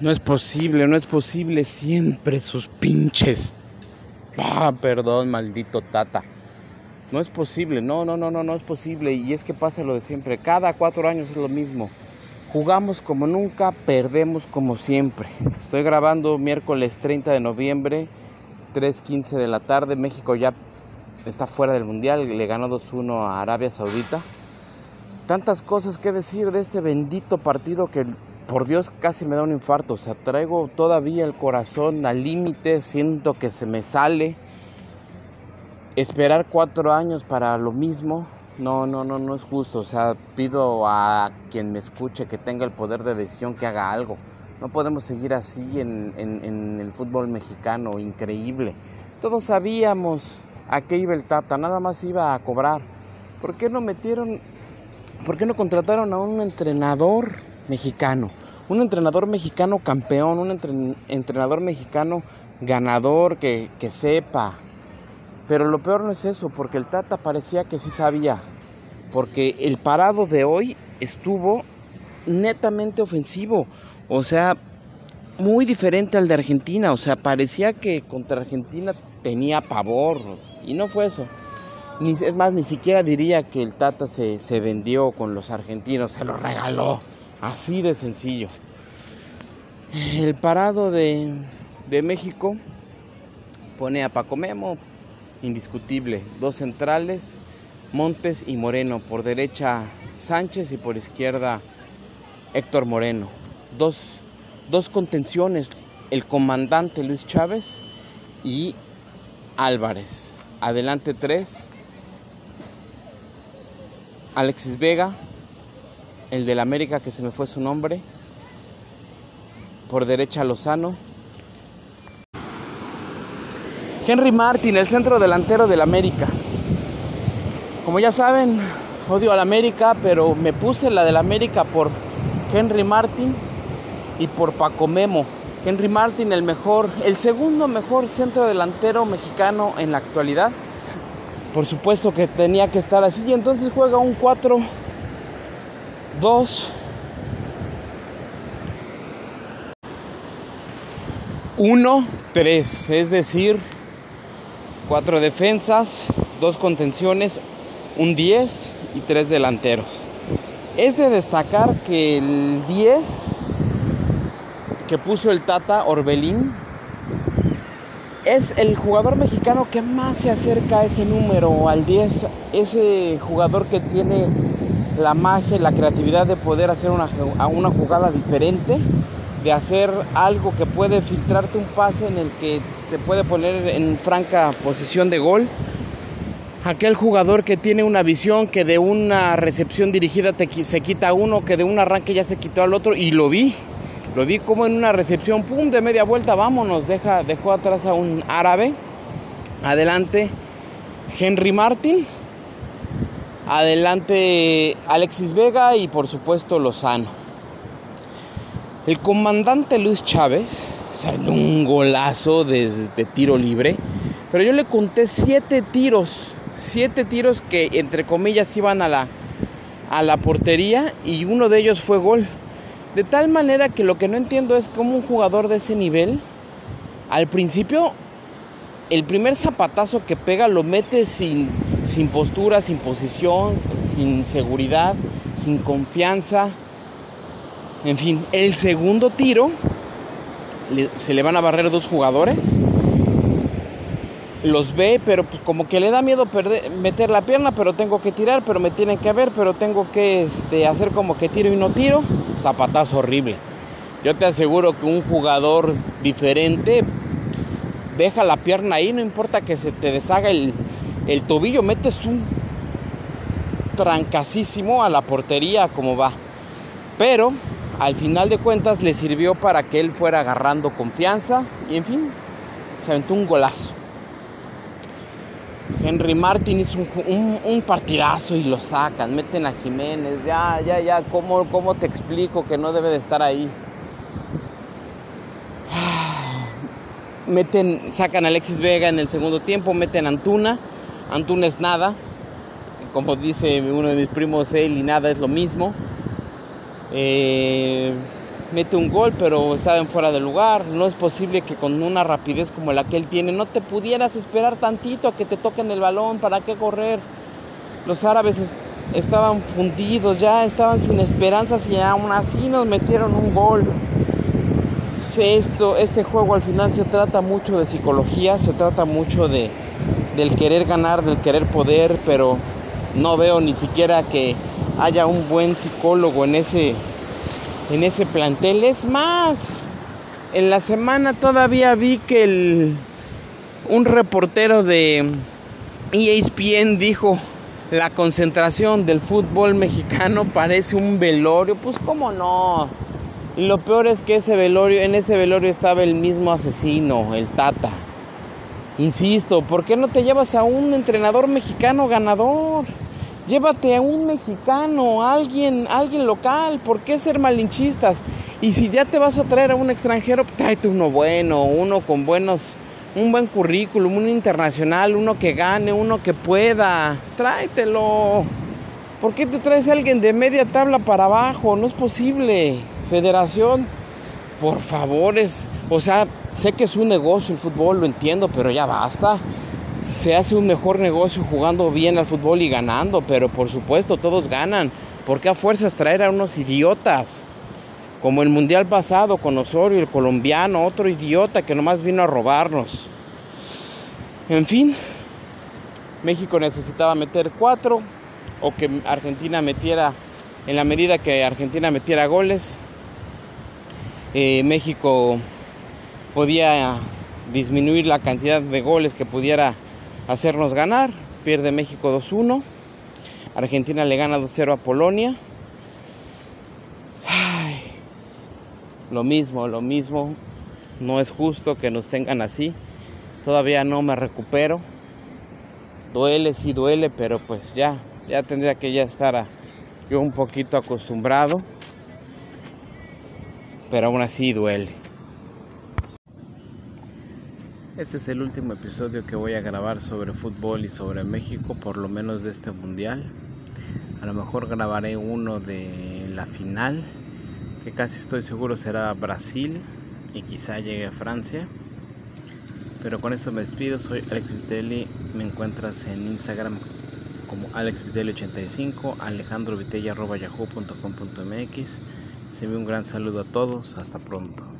No es posible, no es posible. Siempre sus pinches. Ah, perdón, maldito tata. No es posible, no, no, no, no, no es posible. Y es que pasa lo de siempre. Cada cuatro años es lo mismo. Jugamos como nunca, perdemos como siempre. Estoy grabando miércoles 30 de noviembre, 3.15 de la tarde. México ya está fuera del Mundial, le ganó 2-1 a Arabia Saudita. Tantas cosas que decir de este bendito partido que por Dios casi me da un infarto. O sea, traigo todavía el corazón al límite, siento que se me sale. Esperar cuatro años para lo mismo, no, no, no, no es justo. O sea, pido a quien me escuche que tenga el poder de decisión que haga algo. No podemos seguir así en, el fútbol mexicano, increíble. Todos sabíamos a qué iba el Tata, nada más iba a cobrar. ¿Por qué no metieron, por qué no contrataron a un entrenador mexicano. Un entrenador mexicano campeón, un entrenador mexicano ganador que, que sepa. Pero lo peor no es eso, porque el Tata parecía que sí sabía. Porque el parado de hoy estuvo netamente ofensivo. O sea, muy diferente al de Argentina. O sea, parecía que contra Argentina tenía pavor. Y no fue eso. Ni, es más, ni siquiera diría que el Tata se, se vendió con los argentinos, se lo regaló. Así de sencillo. El parado de, México pone a Paco Memo, indiscutible. Dos centrales, Montes y Moreno. Por derecha Sánchez y por izquierda Héctor Moreno. Dos, dos contenciones, el comandante Luis Chávez y Álvarez. Adelante tres. Alexis Vega, el del América que se me fue su nombre, por derecha Lozano. Henry Martin, el centro delantero del América. Como ya saben, odio al América, pero me puse la del América por Henry Martin y por Paco Memo. Henry Martin, el mejor, el segundo mejor centro delantero mexicano en la actualidad. Por supuesto que tenía que estar así y entonces juega un 4 2, 1, 3, es decir, cuatro defensas, dos contenciones, un 10 y tres delanteros. Es de destacar que el 10 que puso el Tata Orbelín es el jugador mexicano que más se acerca a ese número, al 10, ese jugador que tiene la magia la creatividad de poder hacer una, una jugada diferente, de hacer algo que puede filtrarte un pase en el que te puede poner en franca posición de gol. Aquel jugador que tiene una visión que de una recepción dirigida te, se quita uno, que de un arranque ya se quitó al otro y lo vi. Lo vi como en una recepción, pum, de media vuelta, vámonos, deja, dejó atrás a un árabe. Adelante, Henry Martin Adelante Alexis Vega y por supuesto Lozano. El comandante Luis Chávez salió un golazo desde tiro libre, pero yo le conté siete tiros, siete tiros que entre comillas iban a la, a la portería y uno de ellos fue gol. De tal manera que lo que no entiendo es cómo un jugador de ese nivel, al principio, el primer zapatazo que pega lo mete sin sin postura, sin posición, sin seguridad, sin confianza. En fin, el segundo tiro se le van a barrer dos jugadores. Los ve, pero pues como que le da miedo perder, meter la pierna, pero tengo que tirar, pero me tienen que ver, pero tengo que este, hacer como que tiro y no tiro. Zapatazo horrible. Yo te aseguro que un jugador diferente pues, deja la pierna ahí, no importa que se te deshaga el, el tobillo metes un trancasísimo a la portería como va. Pero al final de cuentas le sirvió para que él fuera agarrando confianza y en fin, se aventó un golazo. Henry Martin hizo un, partidazo y lo sacan, meten a Jiménez, ya, ya, ya, ¿cómo, ¿cómo te explico que no debe de estar ahí? Meten, sacan a Alexis Vega en el segundo tiempo, meten a Antuna Antunes nada, como dice uno de mis primos, él y nada es lo mismo. Eh, mete un gol, pero estaba en fuera de lugar. No es posible que con una rapidez como la que él tiene no te pudieras esperar tantito a que te toquen el balón, ¿para qué correr? Los árabes estaban fundidos, ya estaban sin esperanzas y aún así nos metieron un gol. Esto, este juego al final se trata mucho de psicología, se trata mucho de, del querer ganar, del querer poder, pero no veo ni siquiera que haya un buen psicólogo en ese, en ese plantel. Es más, en la semana todavía vi que el, un reportero de ESPN dijo la concentración del fútbol mexicano parece un velorio. Pues cómo no. Lo peor es que ese velorio, en ese velorio estaba el mismo asesino, el Tata. Insisto, ¿por qué no te llevas a un entrenador mexicano ganador? Llévate a un mexicano, alguien, alguien local. ¿Por qué ser malinchistas? Y si ya te vas a traer a un extranjero, tráete uno bueno, uno con buenos, un buen currículum, un internacional, uno que gane, uno que pueda. Tráetelo. ¿Por qué te traes a alguien de media tabla para abajo? No es posible. Federación, por favor, es, o sea, sé que es un negocio el fútbol, lo entiendo, pero ya basta se hace un mejor negocio jugando bien al fútbol y ganando, pero por supuesto todos ganan. ¿Por qué a fuerzas traer a unos idiotas? Como el mundial pasado con Osorio, el colombiano, otro idiota que nomás vino a robarnos. En fin, México necesitaba meter cuatro o que Argentina metiera, en la medida que Argentina metiera goles, eh, México podía disminuir la cantidad de goles que pudiera hacernos ganar. Pierde México 2-1. Argentina le gana 2-0 a Polonia. lo mismo, lo mismo. No es justo que nos tengan así. Todavía no me recupero. Duele, sí duele, pero pues ya, ya tendría que ya estar yo un poquito acostumbrado. Pero aún así duele. Este es el último episodio que voy a grabar sobre fútbol y sobre México, por lo menos de este mundial. A lo mejor grabaré uno de la final, que casi estoy seguro será Brasil y quizá llegue a Francia. Pero con esto me despido, soy Alex Vitelli, me encuentras en Instagram como alexvitelli85, alejandrovitella.yahoo.com.mx. Me un gran saludo a todos, hasta pronto.